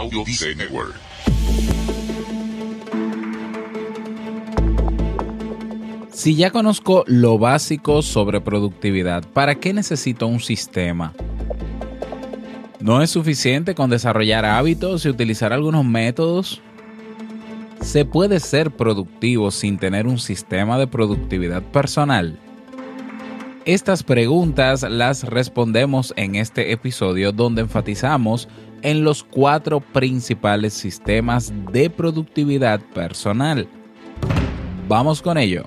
Audio Network. Si ya conozco lo básico sobre productividad, ¿para qué necesito un sistema? ¿No es suficiente con desarrollar hábitos y utilizar algunos métodos? ¿Se puede ser productivo sin tener un sistema de productividad personal? Estas preguntas las respondemos en este episodio donde enfatizamos en los cuatro principales sistemas de productividad personal. Vamos con ello.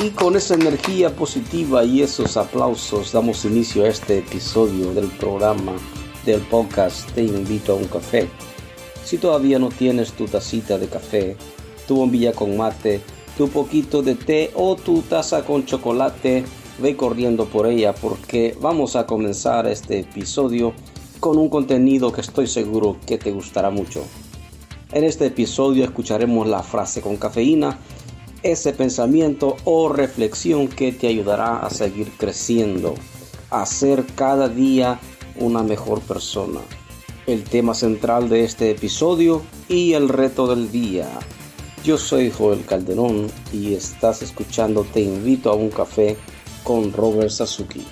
Y con esa energía positiva y esos aplausos damos inicio a este episodio del programa del podcast Te invito a un café. Si todavía no tienes tu tacita de café, tu bombilla con mate, tu poquito de té o tu taza con chocolate, ve corriendo por ella porque vamos a comenzar este episodio con un contenido que estoy seguro que te gustará mucho. En este episodio escucharemos la frase con cafeína ese pensamiento o reflexión que te ayudará a seguir creciendo, a ser cada día una mejor persona. El tema central de este episodio y el reto del día. Yo soy Joel Calderón y estás escuchando Te invito a un café con Robert Sasuki.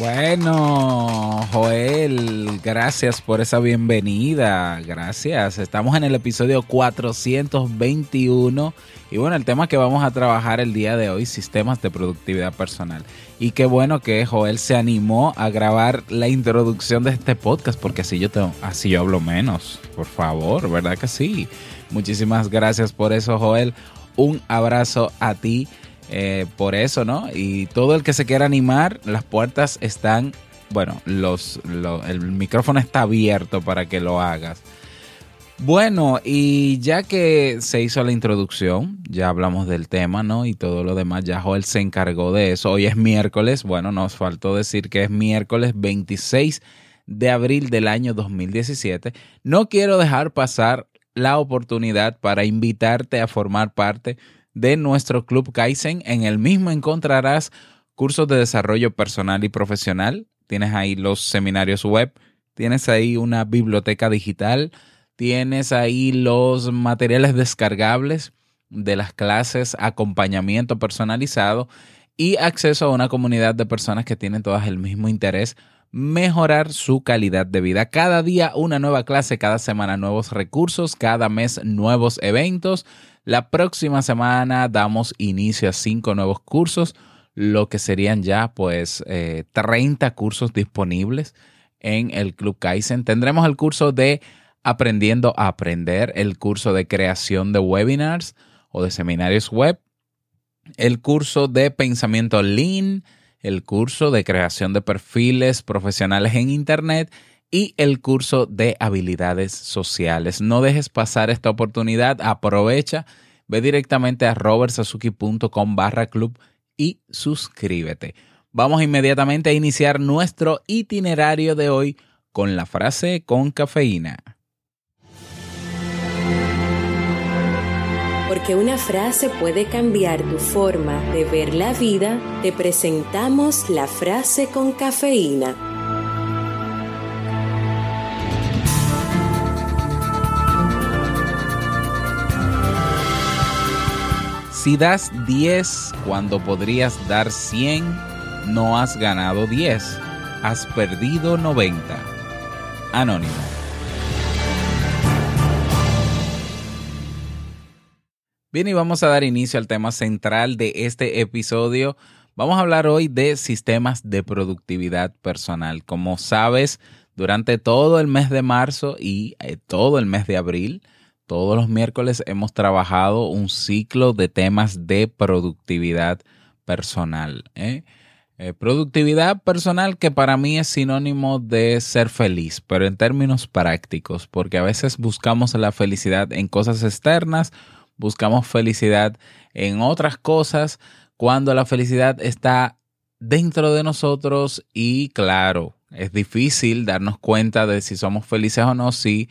Bueno, Joel, gracias por esa bienvenida. Gracias. Estamos en el episodio 421 y bueno, el tema que vamos a trabajar el día de hoy, sistemas de productividad personal. Y qué bueno que Joel se animó a grabar la introducción de este podcast porque así yo tengo, así yo hablo menos. Por favor, ¿verdad que sí? Muchísimas gracias por eso, Joel. Un abrazo a ti eh, por eso, ¿no? Y todo el que se quiera animar, las puertas están, bueno, los, el micrófono está abierto para que lo hagas. Bueno, y ya que se hizo la introducción, ya hablamos del tema, ¿no? Y todo lo demás, ya Joel se encargó de eso. Hoy es miércoles, bueno, nos faltó decir que es miércoles 26 de abril del año 2017. No quiero dejar pasar la oportunidad para invitarte a formar parte de nuestro Club Kaizen. En el mismo encontrarás cursos de desarrollo personal y profesional. Tienes ahí los seminarios web, tienes ahí una biblioteca digital, tienes ahí los materiales descargables de las clases, acompañamiento personalizado y acceso a una comunidad de personas que tienen todas el mismo interés, mejorar su calidad de vida. Cada día una nueva clase, cada semana nuevos recursos, cada mes nuevos eventos la próxima semana damos inicio a cinco nuevos cursos, lo que serían ya pues 30 eh, cursos disponibles en el Club Kaizen. Tendremos el curso de Aprendiendo a Aprender, el curso de creación de webinars o de seminarios web, el curso de pensamiento lean, el curso de creación de perfiles profesionales en Internet y el curso de habilidades sociales. No dejes pasar esta oportunidad, aprovecha, ve directamente a robertsazuki.com barra club y suscríbete. Vamos inmediatamente a iniciar nuestro itinerario de hoy con la frase con cafeína. Porque una frase puede cambiar tu forma de ver la vida, te presentamos la frase con cafeína. Si das 10 cuando podrías dar 100, no has ganado 10, has perdido 90. Anónimo. Bien, y vamos a dar inicio al tema central de este episodio. Vamos a hablar hoy de sistemas de productividad personal. Como sabes, durante todo el mes de marzo y eh, todo el mes de abril, todos los miércoles hemos trabajado un ciclo de temas de productividad personal. ¿eh? Eh, productividad personal que para mí es sinónimo de ser feliz, pero en términos prácticos, porque a veces buscamos la felicidad en cosas externas, buscamos felicidad en otras cosas, cuando la felicidad está dentro de nosotros y claro, es difícil darnos cuenta de si somos felices o no si,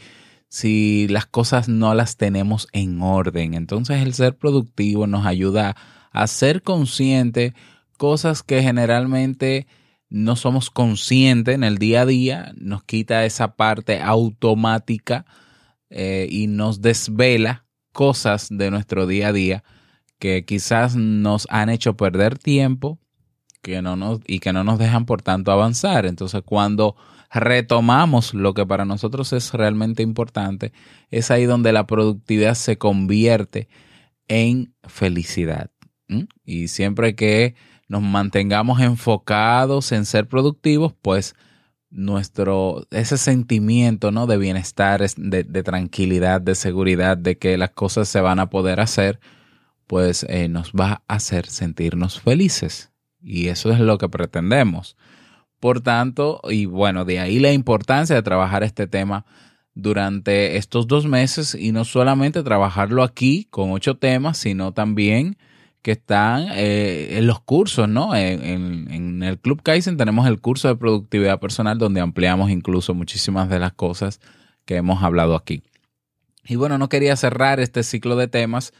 si las cosas no las tenemos en orden. Entonces el ser productivo nos ayuda a ser consciente cosas que generalmente no somos conscientes en el día a día, nos quita esa parte automática eh, y nos desvela cosas de nuestro día a día que quizás nos han hecho perder tiempo que no nos, y que no nos dejan por tanto avanzar. Entonces, cuando retomamos lo que para nosotros es realmente importante, es ahí donde la productividad se convierte en felicidad. Y siempre que nos mantengamos enfocados en ser productivos, pues nuestro, ese sentimiento ¿no? de bienestar, de, de tranquilidad, de seguridad, de que las cosas se van a poder hacer, pues eh, nos va a hacer sentirnos felices. Y eso es lo que pretendemos. Por tanto, y bueno, de ahí la importancia de trabajar este tema durante estos dos meses y no solamente trabajarlo aquí con ocho temas, sino también que están eh, en los cursos, ¿no? En, en, el Club Kaizen tenemos el curso de productividad personal donde ampliamos incluso muchísimas de las cosas que hemos hablado aquí. Y bueno, no quería cerrar este ciclo de temas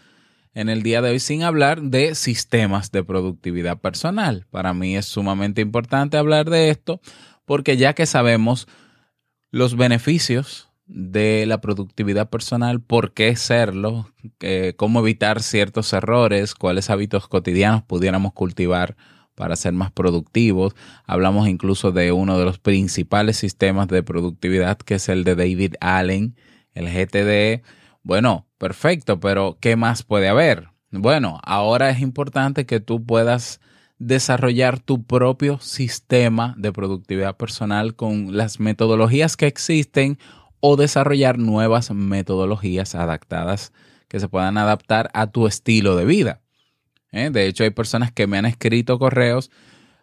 en el día de hoy sin hablar de sistemas de productividad personal. Para mí es sumamente importante hablar de esto porque ya que sabemos los beneficios de la productividad personal, por qué serlo, cómo evitar ciertos errores, cuáles hábitos cotidianos pudiéramos cultivar para ser más productivos. Hablamos incluso de uno de los principales sistemas de productividad que es el de David Allen, el GTD. Bueno, Perfecto, pero ¿qué más puede haber? Bueno, ahora es importante que tú puedas desarrollar tu propio sistema de productividad personal con las metodologías que existen o desarrollar nuevas metodologías adaptadas que se puedan adaptar a tu estilo de vida. ¿Eh? De hecho, hay personas que me han escrito correos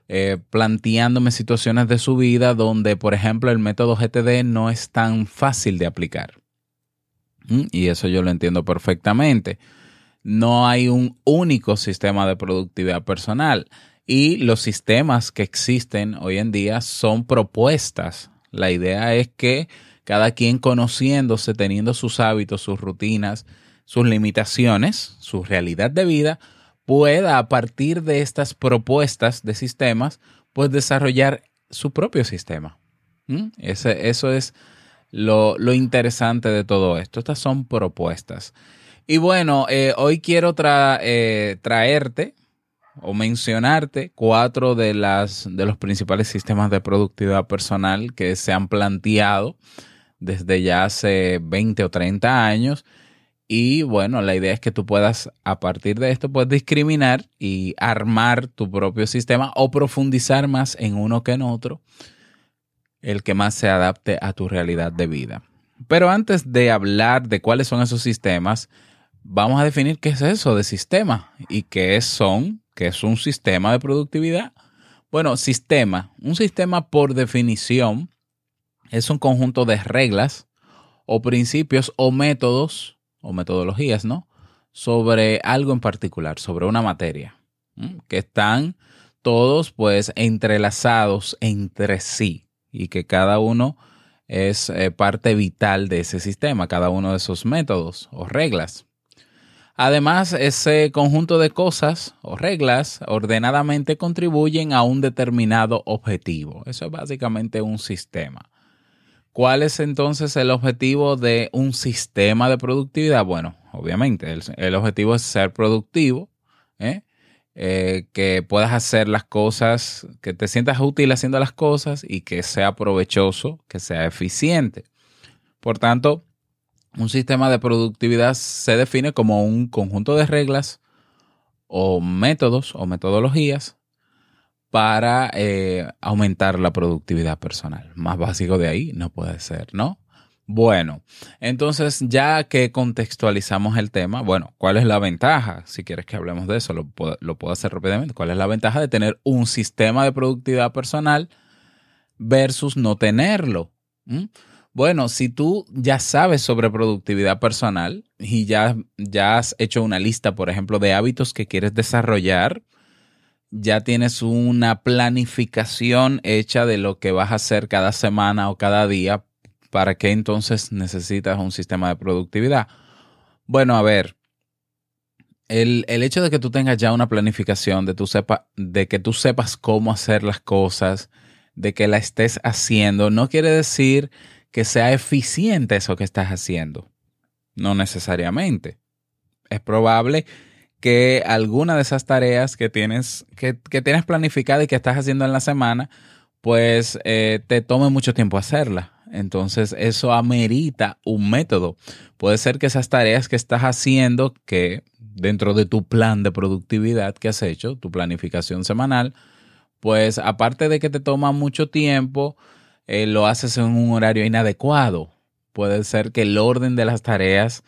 eh, planteándome situaciones de su vida donde, por ejemplo, el método GTD no es tan fácil de aplicar. Y eso yo lo entiendo perfectamente. No hay un único sistema de productividad personal y los sistemas que existen hoy en día son propuestas. La idea es que cada quien conociéndose, teniendo sus hábitos, sus rutinas, sus limitaciones, su realidad de vida, pueda a partir de estas propuestas de sistemas, pues desarrollar su propio sistema. Ese, eso es lo, interesante de todo esto. Estas son propuestas. Y bueno, eh, hoy quiero eh, traerte o mencionarte cuatro de, las, de los principales sistemas de productividad personal que se han planteado desde ya hace 20 o 30 años. Y bueno, la idea es que tú puedas, a partir de esto, puedes discriminar y armar tu propio sistema o profundizar más en uno que en otro el que más se adapte a tu realidad de vida. Pero antes de hablar de cuáles son esos sistemas, vamos a definir qué es eso de sistema y qué son, qué es un sistema de productividad. Bueno, sistema, un sistema por definición es un conjunto de reglas o principios o métodos o metodologías, ¿no? Sobre algo en particular, sobre una materia, que están todos pues entrelazados entre sí y que cada uno es eh, parte vital de ese sistema, cada uno de esos métodos o reglas. Además, ese conjunto de cosas o reglas ordenadamente contribuyen a un determinado objetivo. Eso es básicamente un sistema. ¿Cuál es entonces el objetivo de un sistema de productividad? Bueno, obviamente el, objetivo es ser productivo. Eh, que puedas hacer las cosas, que te sientas útil haciendo las cosas y que sea provechoso, que sea eficiente. Por tanto, un sistema de productividad se define como un conjunto de reglas o métodos o metodologías para eh, aumentar la productividad personal. Más básico de ahí no puede ser, ¿no? Bueno, entonces ya que contextualizamos el tema, bueno, ¿cuál es la ventaja? Si quieres que hablemos de eso, lo puedo, hacer rápidamente. ¿Cuál es la ventaja de tener un sistema de productividad personal versus no tenerlo? ¿Mm? Bueno, si tú ya sabes sobre productividad personal y ya, ya has hecho una lista, por ejemplo, de hábitos que quieres desarrollar, ya tienes una planificación hecha de lo que vas a hacer cada semana o cada día, ¿para qué entonces necesitas un sistema de productividad? Bueno, a ver, el, hecho de que tú tengas ya una planificación, de, sepa, de que tú sepas cómo hacer las cosas, de que la estés haciendo, no quiere decir que sea eficiente eso que estás haciendo. No necesariamente. Es probable que alguna de esas tareas que tienes, que, tienes planificada y que estás haciendo en la semana, pues eh, te tome mucho tiempo hacerla. Entonces eso amerita un método. Puede ser que esas tareas que estás haciendo, que dentro de tu plan de productividad que has hecho, tu planificación semanal, pues aparte de que te toma mucho tiempo, eh, lo haces en un horario inadecuado. Puede ser que el orden de las tareas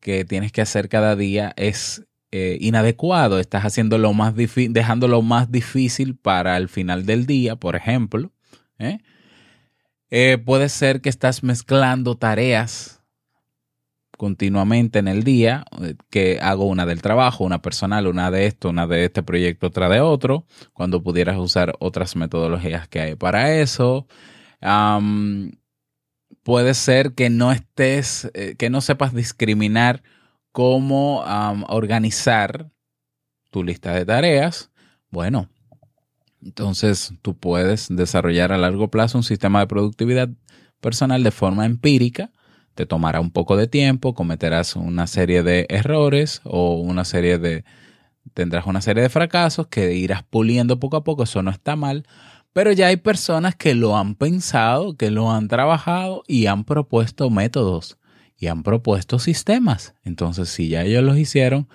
que tienes que hacer cada día es eh, inadecuado. Estás haciendo lo más dejando lo más difícil para el final del día, por ejemplo. ¿eh? Puede ser que estás mezclando tareas continuamente en el día, que hago una del trabajo, una personal, una de esto, una de este proyecto, otra de otro, cuando pudieras usar otras metodologías que hay para eso puede ser que no estés, eh, que no sepas discriminar cómo organizar tu lista de tareas. Bueno, entonces tú puedes desarrollar a largo plazo un sistema de productividad personal de forma empírica. Te tomará un poco de tiempo, cometerás una serie de errores o una serie de, tendrás una serie de fracasos que irás puliendo poco a poco. Eso no está mal, pero ya hay personas que lo han pensado, que lo han trabajado y han propuesto métodos y han propuesto sistemas. Entonces, si ya ellos los hicieron,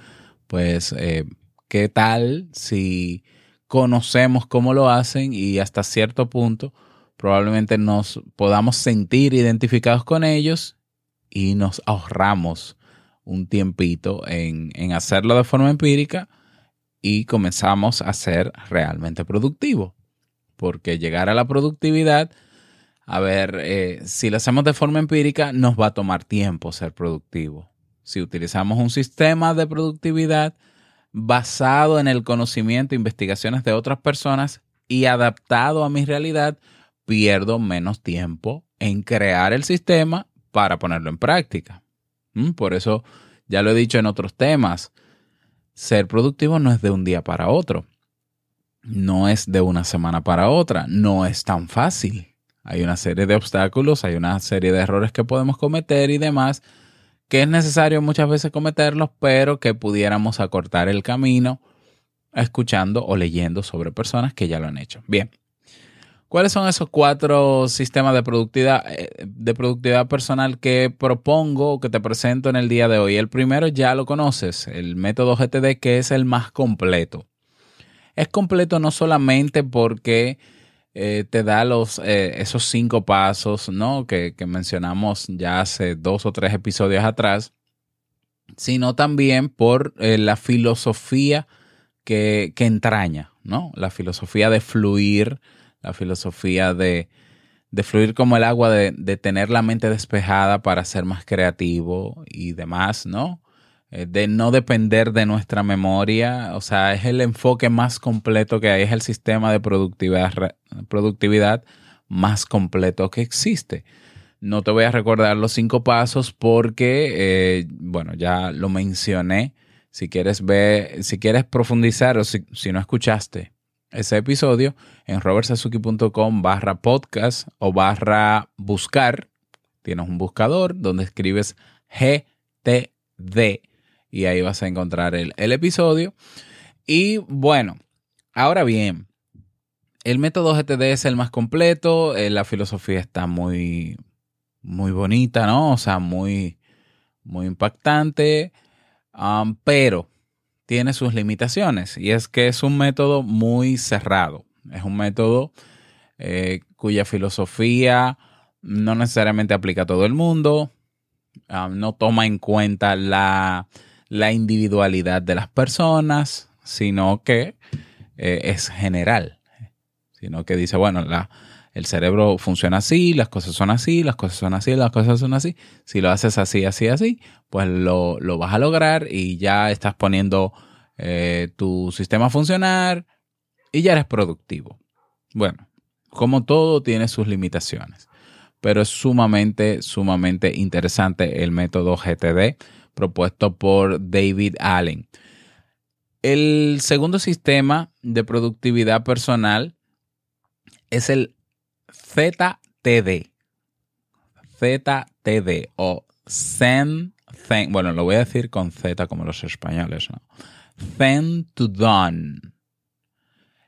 pues, eh, ¿qué tal si conocemos cómo lo hacen y hasta cierto punto probablemente nos podamos sentir identificados con ellos y nos ahorramos un tiempito en, en hacerlo de forma empírica y comenzamos a ser realmente productivos? porque llegar a la productividad, a ver, eh, si lo hacemos de forma empírica, nos va a tomar tiempo ser productivo. Si utilizamos un sistema de productividad basado en el conocimiento e investigaciones de otras personas y adaptado a mi realidad, pierdo menos tiempo en crear el sistema para ponerlo en práctica. ¿Mm? Por eso, ya lo he dicho en otros temas, ser productivo no es de un día para otro no es de una semana para otra, no es tan fácil. Hay una serie de obstáculos, hay una serie de errores que podemos cometer y demás, que es necesario muchas veces cometerlos, pero que pudiéramos acortar el camino escuchando o leyendo sobre personas que ya lo han hecho. Bien. ¿Cuáles son esos cuatro sistemas de productividad, eh, de productividad personal que propongo o que te presento en el día de hoy? El primero ya lo conoces, el método GTD, que es el más completo. Es completo no solamente porque eh, te da los, eh, esos cinco pasos ¿no? que, mencionamos ya hace dos o tres episodios atrás, sino también por eh, la filosofía que, entraña, ¿no? La filosofía de fluir, la filosofía de, fluir como el agua, de, de, tener la mente despejada para ser más creativo y demás, ¿no? Eh, de no depender de nuestra memoria, o sea, es el enfoque más completo que hay, es el sistema de productividad, productividad más completo que existe. No te voy a recordar los cinco pasos porque, eh, bueno, ya lo mencioné. Si quieres ver, si quieres profundizar o si, no escuchaste ese episodio, en robertsazuki.com barra podcast o barra buscar, tienes un buscador donde escribes GTD y ahí vas a encontrar el, episodio. Y bueno, ahora bien, el método GTD es el más completo, eh, la filosofía está muy, muy bonita, ¿no? O sea, muy, muy impactante, pero tiene sus limitaciones y es que es un método muy cerrado. Es un método eh, cuya filosofía no necesariamente aplica a todo el mundo, ah, no toma en cuenta la, individualidad de las personas, sino que eh, es general, sino que dice, bueno, la, el cerebro funciona así, las cosas son así, las cosas son así, las cosas son así. Si lo haces así, así, así, pues lo, vas a lograr y ya estás poniendo eh, tu sistema a funcionar y ya eres productivo. Bueno, como todo tiene sus limitaciones, pero es sumamente, sumamente interesante el método GTD propuesto por David Allen. El segundo sistema de productividad personal es el ZTD. ZTD o Zen, bueno, lo voy a decir con Z como los españoles. Zen to Done.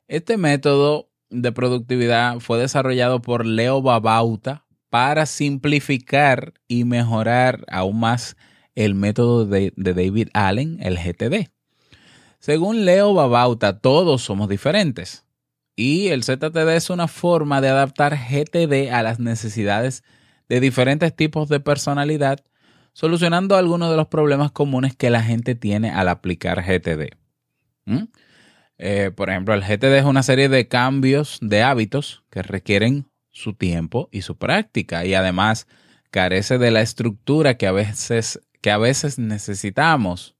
Este método de productividad fue desarrollado por Leo Babauta para simplificar y mejorar aún más el método de, David Allen, el GTD. Según Leo Babauta, todos somos diferentes. Y el ZTD es una forma de adaptar GTD a las necesidades de diferentes tipos de personalidad, solucionando algunos de los problemas comunes que la gente tiene al aplicar GTD. ¿Mm? Eh, por ejemplo, el GTD es una serie de cambios de hábitos que requieren su tiempo y su práctica y además carece de la estructura que a veces, que a veces necesitamos.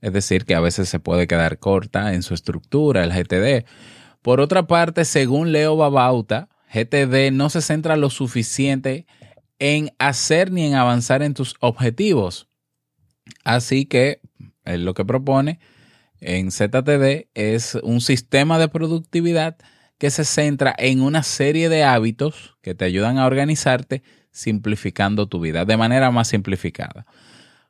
Es decir, que a veces se puede quedar corta en su estructura el GTD por otra parte, según Leo Babauta, GTD no se centra lo suficiente en hacer ni en avanzar en tus objetivos. Así que lo que propone en ZTD es un sistema de productividad que se centra en una serie de hábitos que te ayudan a organizarte simplificando tu vida de manera más simplificada.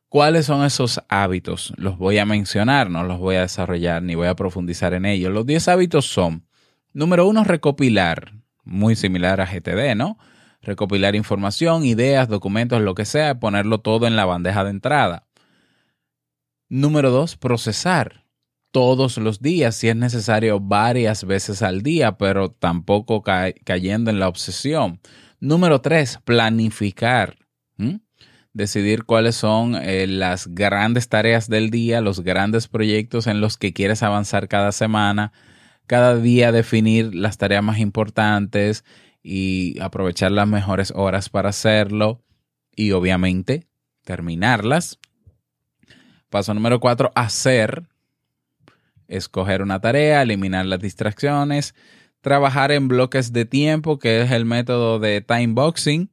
¿Cuáles son esos hábitos? Los voy a mencionar, no los voy a desarrollar ni voy a profundizar en ellos. Los 10 hábitos son, número uno, recopilar, muy similar a GTD, ¿no? Recopilar información, ideas, documentos, lo que sea, ponerlo todo en la bandeja de entrada. Número dos, procesar todos los días, si es necesario varias veces al día, pero tampoco cayendo en la obsesión. Número tres, planificar decidir cuáles son eh, las grandes tareas del día, los grandes proyectos en los que quieres avanzar cada semana, cada día definir las tareas más importantes y aprovechar las mejores horas para hacerlo y obviamente terminarlas. Paso número cuatro, hacer, escoger una tarea, eliminar las distracciones, trabajar en bloques de tiempo, que es el método de time boxing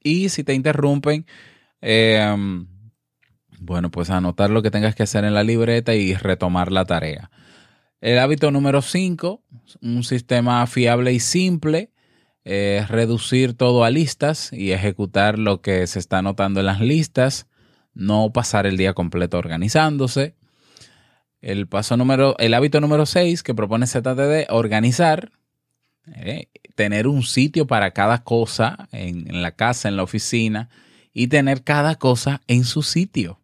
y si te interrumpen, em, bueno, pues anotar lo que tengas que hacer en la libreta y retomar la tarea. El hábito número 5, un sistema fiable y simple, es reducir todo a listas y ejecutar lo que se está anotando en las listas, no pasar el día completo organizándose. El paso número, el hábito número 6 que propone ZTD, organizar, eh, tener un sitio para cada cosa en, la casa, en la oficina y tener cada cosa en su sitio.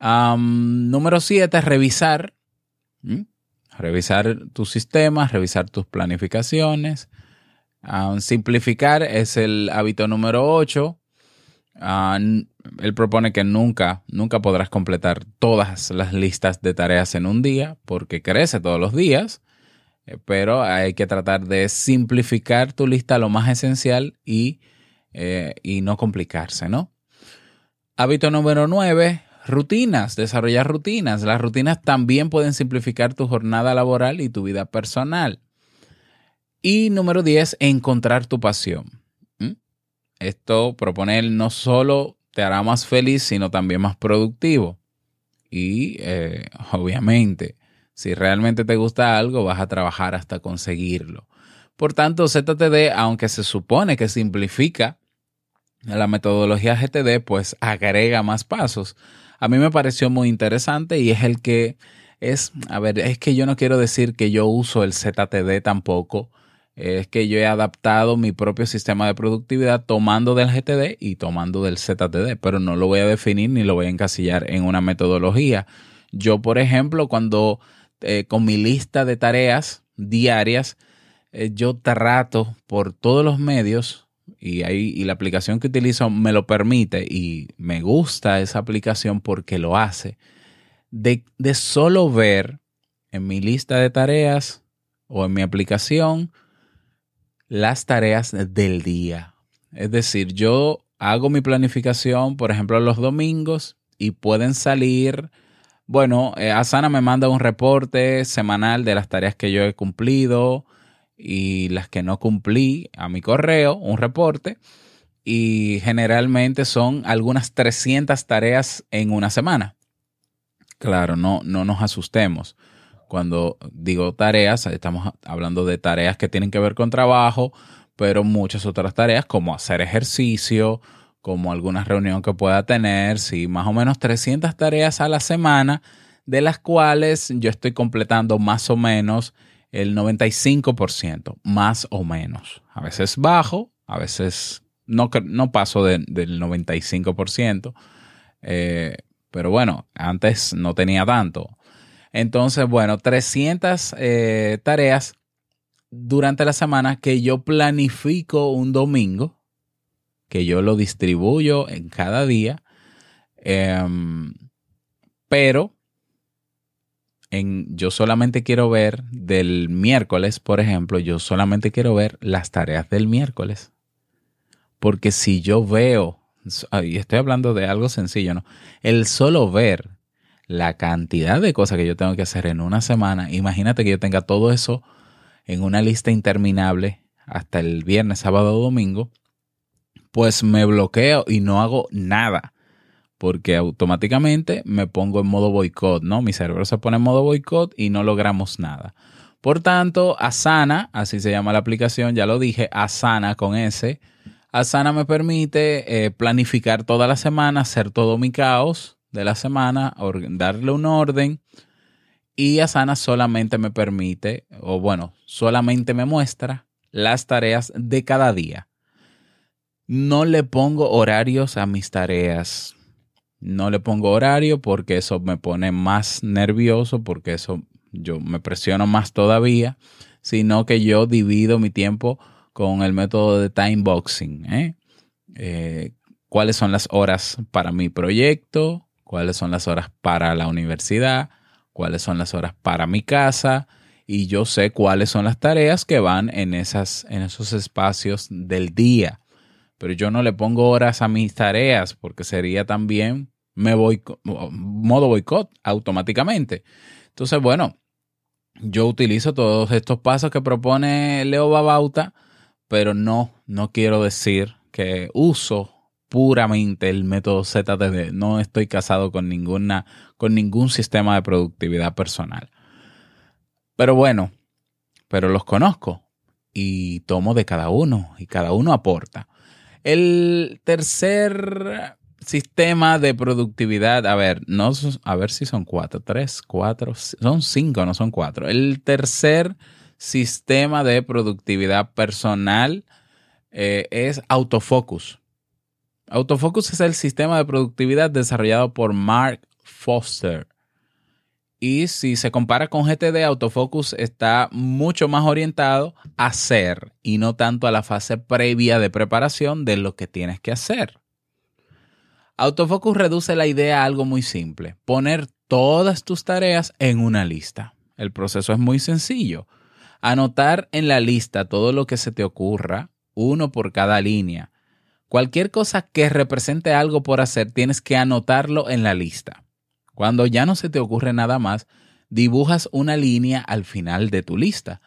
número siete, revisar. Revisar tus sistemas, revisar tus planificaciones. simplificar es el hábito número ocho. Él propone que nunca, nunca podrás completar todas las listas de tareas en un día porque crece todos los días. Eh, pero hay que tratar de simplificar tu lista lo más esencial y, eh, y no complicarse, ¿no? Hábito número 9, rutinas, desarrollar rutinas. Las rutinas también pueden simplificar tu jornada laboral y tu vida personal. Y número 10, encontrar tu pasión. ¿Mm? Esto proponer no solo te hará más feliz, sino también más productivo. Y eh, obviamente si realmente te gusta algo, vas a trabajar hasta conseguirlo. Por tanto, ZTD, aunque se supone que simplifica la metodología GTD, pues agrega más pasos. A mí me pareció muy interesante y es el que es, a ver, es que yo no quiero decir que yo uso el ZTD tampoco, es que yo he adaptado mi propio sistema de productividad tomando del GTD y tomando del ZTD, pero no lo voy a definir ni lo voy a encasillar en una metodología. Yo, por ejemplo, cuando eh, con mi lista de tareas diarias, eh, yo trato por todos los medios y, ahí, y la aplicación que utilizo me lo permite y me gusta esa aplicación porque lo hace, de, de solo ver en mi lista de tareas o en mi aplicación las tareas del día. Es decir, yo hago mi planificación, por ejemplo, los domingos y pueden salir, bueno, eh, Asana me manda un reporte semanal de las tareas que yo he cumplido y las que no cumplí a mi correo, un reporte. Y generalmente son algunas 300 tareas en una semana. Claro, no, no nos asustemos. Cuando digo tareas, estamos hablando de tareas que tienen que ver con trabajo, pero muchas otras tareas como hacer ejercicio, como alguna reunión que pueda tener, sí, más o menos 300 tareas a la semana, de las cuales yo estoy completando más o menos el 95%, más o menos. A veces bajo, a veces no, no paso del 95%, eh, pero bueno, antes no tenía tanto. Entonces, bueno, 300 eh, tareas durante la semana que yo planifico un domingo, que yo lo distribuyo en cada día, em, pero en, yo solamente quiero ver del miércoles, por ejemplo, yo solamente quiero ver las tareas del miércoles. Porque si yo veo, y estoy hablando de algo sencillo, ¿no? El solo ver la cantidad de cosas que yo tengo que hacer en una semana, imagínate que yo tenga todo eso en una lista interminable hasta el viernes, sábado o domingo, pues me bloqueo y no hago nada. Porque automáticamente me pongo en modo boicot, ¿no? Mi cerebro se pone en modo boicot y no logramos nada. Por tanto, Asana, así se llama la aplicación, ya lo dije, Asana con S. Asana me permite eh, planificar toda la semana, hacer todo mi caos de la semana, darle un orden y Asana solamente me permite, o bueno, solamente me muestra las tareas de cada día. No le pongo horarios a mis tareas. No le pongo horario porque eso me pone más nervioso, porque eso yo me presiono más todavía, sino que yo divido mi tiempo con el método de time boxing. ¿eh? Eh, cuáles son las horas para mi proyecto, cuáles son las horas para la universidad, cuáles son las horas para mi casa y yo sé cuáles son las tareas que van en, esas, en esos espacios del día. Pero yo no le pongo horas a mis tareas porque sería también me voy modo boicot automáticamente. Entonces, bueno, yo utilizo todos estos pasos que propone Leo Babauta, pero no, no quiero decir que uso puramente el método ZTD. No estoy casado con ninguna, con ningún sistema de productividad personal. Pero bueno, pero los conozco y tomo de cada uno y cada uno aporta. El tercer sistema de productividad, a ver, no, a ver si son cuatro, tres, cuatro, son cinco, no son cuatro. El tercer sistema de productividad personal eh, es autofocus. Autofocus es el sistema de productividad desarrollado por Mark Foster. Y si se compara con GTD, Autofocus está mucho más orientado a hacer y no tanto a la fase previa de preparación de lo que tienes que hacer. Autofocus reduce la idea a algo muy simple, poner todas tus tareas en una lista. El proceso es muy sencillo. Anotar en la lista todo lo que se te ocurra, uno por cada línea, Cualquier cosa que represente algo por hacer, tienes que anotarlo en la lista. Cuando ya no se te ocurre nada más, dibujas una línea al final de tu lista.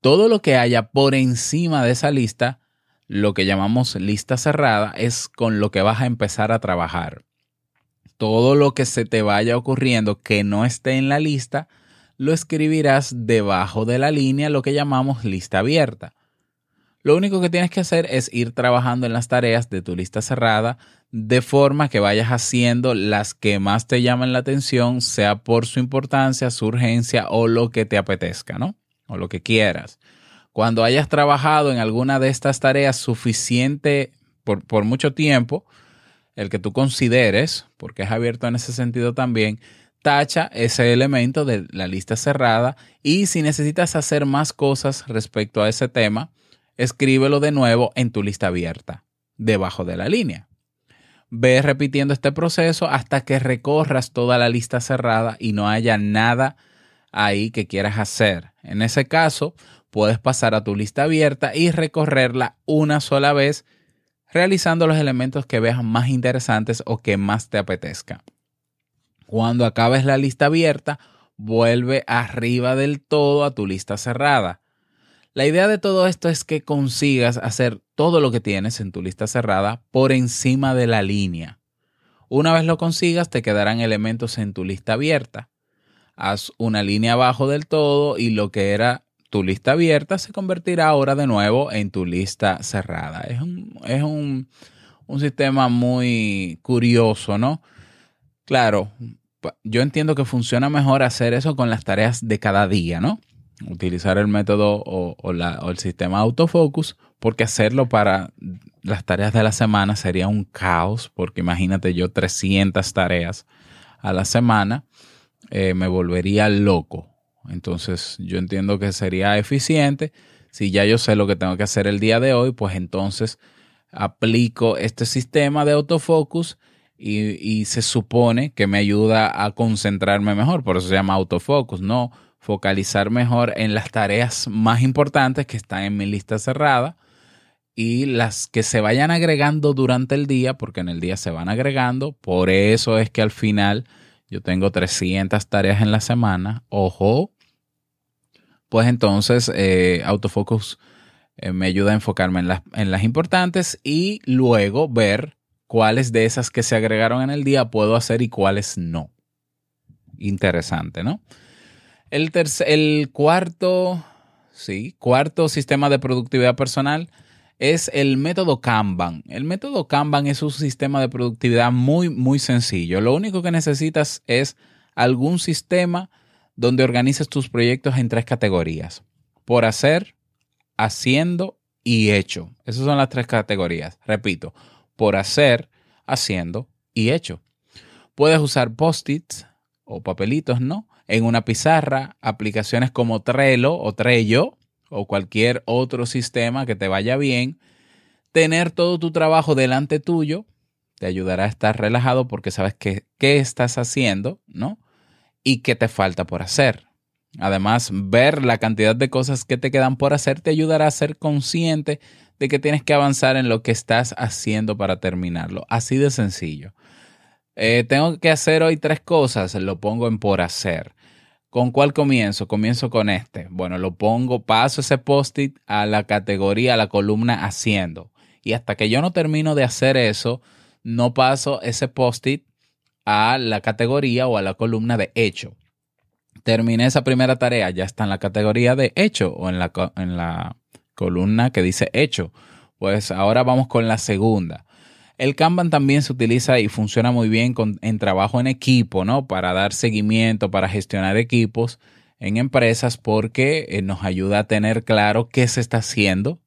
Todo lo que haya por encima de esa lista, lo que llamamos lista cerrada, es con lo que vas a empezar a trabajar. Todo lo que se te vaya ocurriendo que no esté en la lista, lo escribirás debajo de la línea, lo que llamamos lista abierta. Lo único que tienes que hacer es ir trabajando en las tareas de tu lista cerrada de forma que vayas haciendo las que más te llaman la atención, sea por su importancia, su urgencia o lo que te apetezca, ¿no? O lo que quieras. Cuando hayas trabajado en alguna de estas tareas suficiente por, por mucho tiempo, el que tú consideres, porque es abierto en ese sentido también, tacha ese elemento de la lista cerrada y si necesitas hacer más cosas respecto a ese tema, escríbelo de nuevo en tu lista abierta, debajo de la línea. Ve repitiendo este proceso hasta que recorras toda la lista cerrada y no haya nada ahí que quieras hacer. En ese caso, puedes pasar a tu lista abierta y recorrerla una sola vez, realizando los elementos que veas más interesantes o que más te apetezca. Cuando acabes la lista abierta, vuelve arriba del todo a tu lista cerrada. La idea de todo esto es que consigas hacer todo lo que tienes en tu lista cerrada por encima de la línea. Una vez lo consigas, te quedarán elementos en tu lista abierta. Haz una línea abajo del todo y lo que era tu lista abierta se convertirá ahora de nuevo en tu lista cerrada. Es un, es un, un sistema muy curioso, ¿no? Claro, yo entiendo que funciona mejor hacer eso con las tareas de cada día, ¿no? Utilizar el método o, el sistema autofocus, porque hacerlo para las tareas de la semana sería un caos, porque imagínate yo 300 tareas a la semana, eh, me volvería loco. Entonces yo entiendo que sería eficiente. Si ya yo sé lo que tengo que hacer el día de hoy, pues entonces aplico este sistema de autofocus y, se supone que me ayuda a concentrarme mejor, por eso se llama autofocus, ¿no? Focalizar mejor en las tareas más importantes que están en mi lista cerrada y las que se vayan agregando durante el día, porque en el día se van agregando, por eso es que al final yo tengo 300 tareas en la semana, ojo, pues entonces eh, autofocus eh, me ayuda a enfocarme en las, en las importantes y luego ver cuáles de esas que se agregaron en el día puedo hacer y cuáles no. Interesante, ¿no? El, el cuarto, sí, cuarto sistema de productividad personal es el método Kanban. El método Kanban es un sistema de productividad muy, muy sencillo. Lo único que necesitas es algún sistema donde organices tus proyectos en tres categorías. Por hacer, haciendo y hecho. Esas son las tres categorías. Repito, por hacer, haciendo y hecho. Puedes usar post-its o papelitos, ¿no? En una pizarra, aplicaciones como Trello o Trello o cualquier otro sistema que te vaya bien. Tener todo tu trabajo delante tuyo te ayudará a estar relajado porque sabes qué estás haciendo, ¿no? Y qué te falta por hacer. Además, ver la cantidad de cosas que te quedan por hacer te ayudará a ser consciente de que tienes que avanzar en lo que estás haciendo para terminarlo. Así de sencillo. Eh, tengo que hacer hoy tres cosas, lo pongo en por hacer. ¿Con cuál comienzo? Comienzo con este. Bueno, lo pongo, paso ese post-it a la categoría, a la columna haciendo. Y hasta que yo no termino de hacer eso, no paso ese post-it a la categoría o a la columna de hecho. Terminé esa primera tarea, ya está en la categoría de hecho o en la, en la columna que dice hecho. Pues ahora vamos con la segunda. El Kanban también se utiliza y funciona muy bien con, en trabajo en equipo, ¿no? Para dar seguimiento, para gestionar equipos en empresas porque eh, nos ayuda a tener claro qué se está haciendo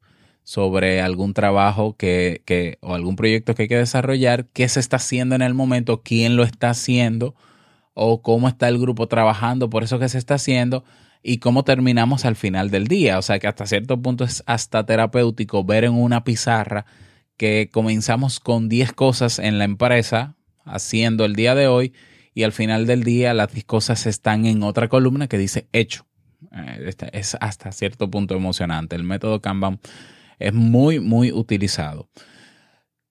sobre algún trabajo que, que, o algún proyecto que hay que desarrollar, qué se está haciendo en el momento, quién lo está haciendo o cómo está el grupo trabajando por eso que se está haciendo y cómo terminamos al final del día. O sea que hasta cierto punto es hasta terapéutico ver en una pizarra que comenzamos con 10 cosas en la empresa haciendo el día de hoy y al final del día las 10 cosas están en otra columna que dice hecho. Eh, es hasta cierto punto emocionante. El método Kanban es muy, muy utilizado.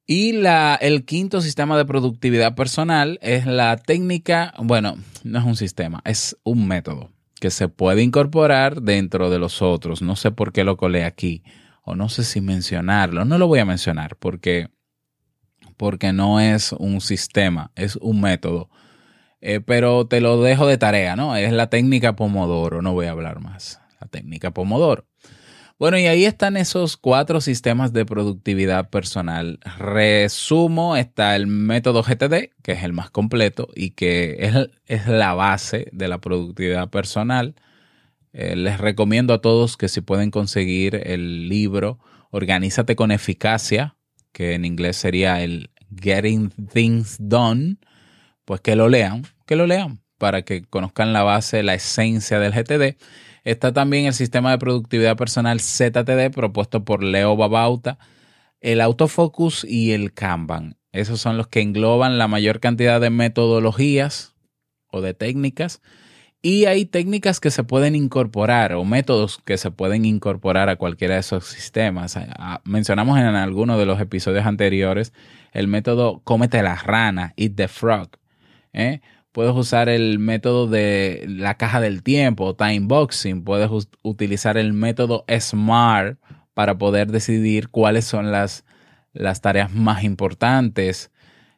Y la, el quinto sistema de productividad personal es la técnica, bueno, no es un sistema, es un método que se puede incorporar dentro de los otros. No sé por qué lo colé aquí o no sé si mencionarlo. No lo voy a mencionar porque, porque no es un sistema, es un método. Eh, pero te lo dejo de tarea, ¿no? Es la técnica Pomodoro, no voy a hablar más. La técnica Pomodoro. Bueno, y ahí están esos cuatro sistemas de productividad personal. Resumo, está el método GTD, que es el más completo y que es, es la base de la productividad personal. Eh, les recomiendo a todos que si pueden conseguir el libro Organízate con eficacia, que en inglés sería el Getting Things Done, pues que lo lean, que lo lean, para que conozcan la base, la esencia del GTD. Está también el sistema de productividad personal ZTD propuesto por Leo Babauta, el autofocus y el Kanban. Esos son los que engloban la mayor cantidad de metodologías o de técnicas. Y hay técnicas que se pueden incorporar o métodos que se pueden incorporar a cualquiera de esos sistemas. Mencionamos en alguno de los episodios anteriores el método cómete la rana, eat the frog. ¿eh? Puedes usar el método de la caja del tiempo, time boxing. Puedes utilizar el método SMART para poder decidir cuáles son las, las tareas más importantes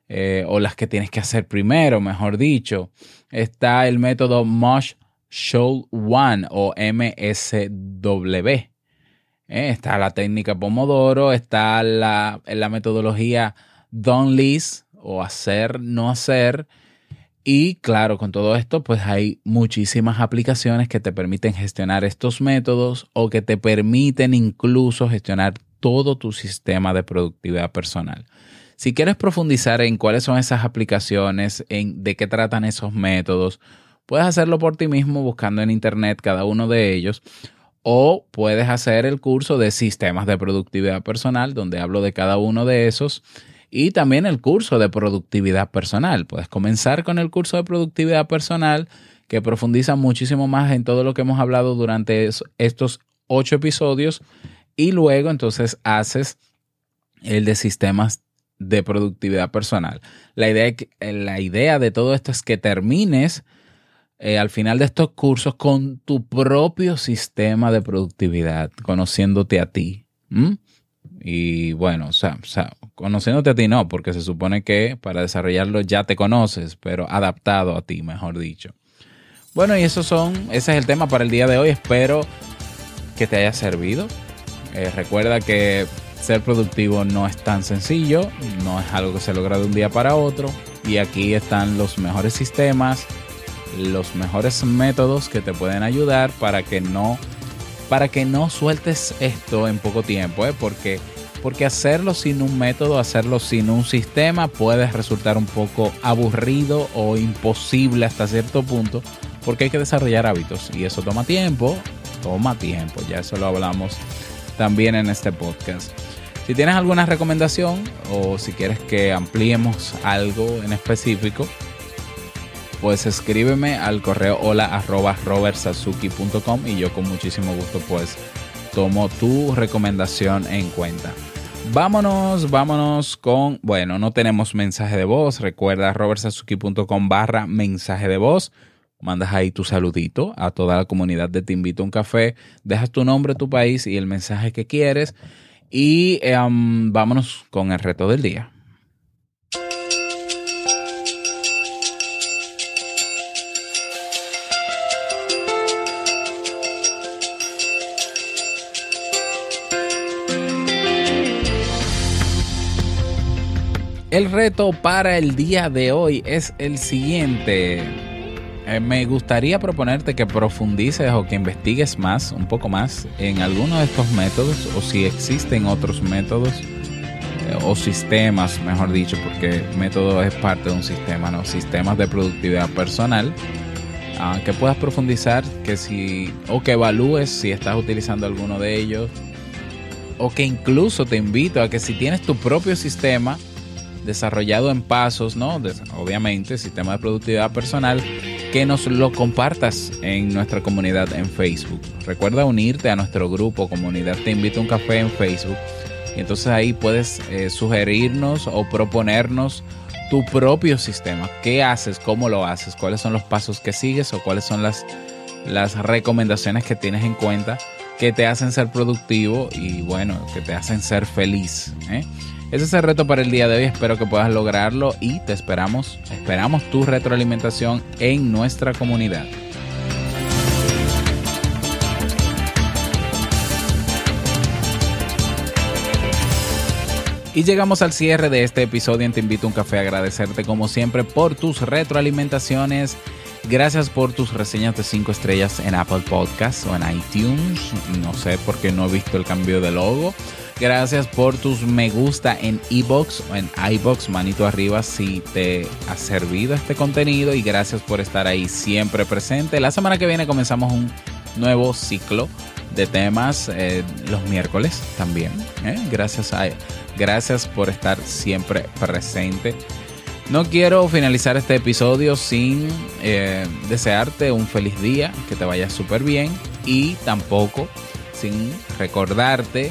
eh, o las que tienes que hacer primero, mejor dicho. Está el método Mosh Show One o MSW. Eh, está la técnica Pomodoro, está la, la metodología Don't List o hacer, no hacer. Y claro, con todo esto, pues hay muchísimas aplicaciones que te permiten gestionar estos métodos o que te permiten incluso gestionar todo tu sistema de productividad personal. Si quieres profundizar en cuáles son esas aplicaciones, en de qué tratan esos métodos, puedes hacerlo por ti mismo buscando en internet cada uno de ellos o puedes hacer el curso de sistemas de productividad personal donde hablo de cada uno de esos y también el curso de productividad personal. Puedes comenzar con el curso de productividad personal que profundiza muchísimo más en todo lo que hemos hablado durante estos ocho episodios y luego entonces haces el de sistemas de productividad personal. La idea, la idea de todo esto es que termines eh, al final de estos cursos con tu propio sistema de productividad, conociéndote a ti. Y bueno, o sea, conociéndote a ti no, porque se supone que para desarrollarlo ya te conoces, pero adaptado a ti, mejor dicho. Bueno, y eso son, ese es el tema para el día de hoy. Espero que te haya servido. Eh, recuerda que ser productivo no es tan sencillo, no es algo que se logra de un día para otro. Y aquí están los mejores sistemas, los mejores métodos que te pueden ayudar para que no para que no sueltes esto en poco tiempo, ¿eh? porque, porque hacerlo sin un método, hacerlo sin un sistema puede resultar un poco aburrido o imposible hasta cierto punto, porque hay que desarrollar hábitos y eso toma tiempo, toma tiempo, ya eso lo hablamos también en este podcast. Si tienes alguna recomendación o si quieres que ampliemos algo en específico, pues escríbeme al correo hola arroba y yo con muchísimo gusto pues tomo tu recomendación en cuenta. Vámonos, vámonos con, bueno, no tenemos mensaje de voz, recuerda robertsazuki.com barra mensaje de voz, mandas ahí tu saludito a toda la comunidad de Te Invito a un Café, dejas tu nombre, tu país y el mensaje que quieres y em, vámonos con el reto del día. El reto para el día de hoy es el siguiente. Eh, me gustaría proponerte que profundices o que investigues más, un poco más, en alguno de estos métodos o si existen otros métodos eh, o sistemas, mejor dicho, porque método es parte de un sistema, ¿no? Sistemas de productividad personal. Ah, que puedas profundizar, que si, o que evalúes si estás utilizando alguno de ellos, o que incluso te invito a que si tienes tu propio sistema, desarrollado en pasos, ¿no? obviamente, sistema de productividad personal, que nos lo compartas en nuestra comunidad en Facebook. Recuerda unirte a nuestro grupo Comunidad Te Invito a un Café en Facebook. Y entonces ahí puedes eh, sugerirnos o proponernos tu propio sistema. ¿Qué haces? ¿Cómo lo haces? ¿Cuáles son los pasos que sigues o cuáles son las, las recomendaciones que tienes en cuenta que te hacen ser productivo y bueno, que te hacen ser feliz? ¿eh? Ese es el reto para el día de hoy. Espero que puedas lograrlo y te esperamos. Esperamos tu retroalimentación en nuestra comunidad. Y llegamos al cierre de este episodio Te Invito a un Café. Agradecerte como siempre por tus retroalimentaciones. Gracias por tus reseñas de 5 estrellas en Apple Podcasts o en iTunes. No sé por qué no he visto el cambio de logo. Gracias por tus me gusta en iBox o en iBox, manito arriba si te ha servido este contenido y gracias por estar ahí siempre presente. La semana que viene comenzamos un nuevo ciclo de temas eh, los miércoles también. ¿eh? Gracias a gracias por estar siempre presente. No quiero finalizar este episodio sin eh, desearte un feliz día, que te vaya súper bien y tampoco sin recordarte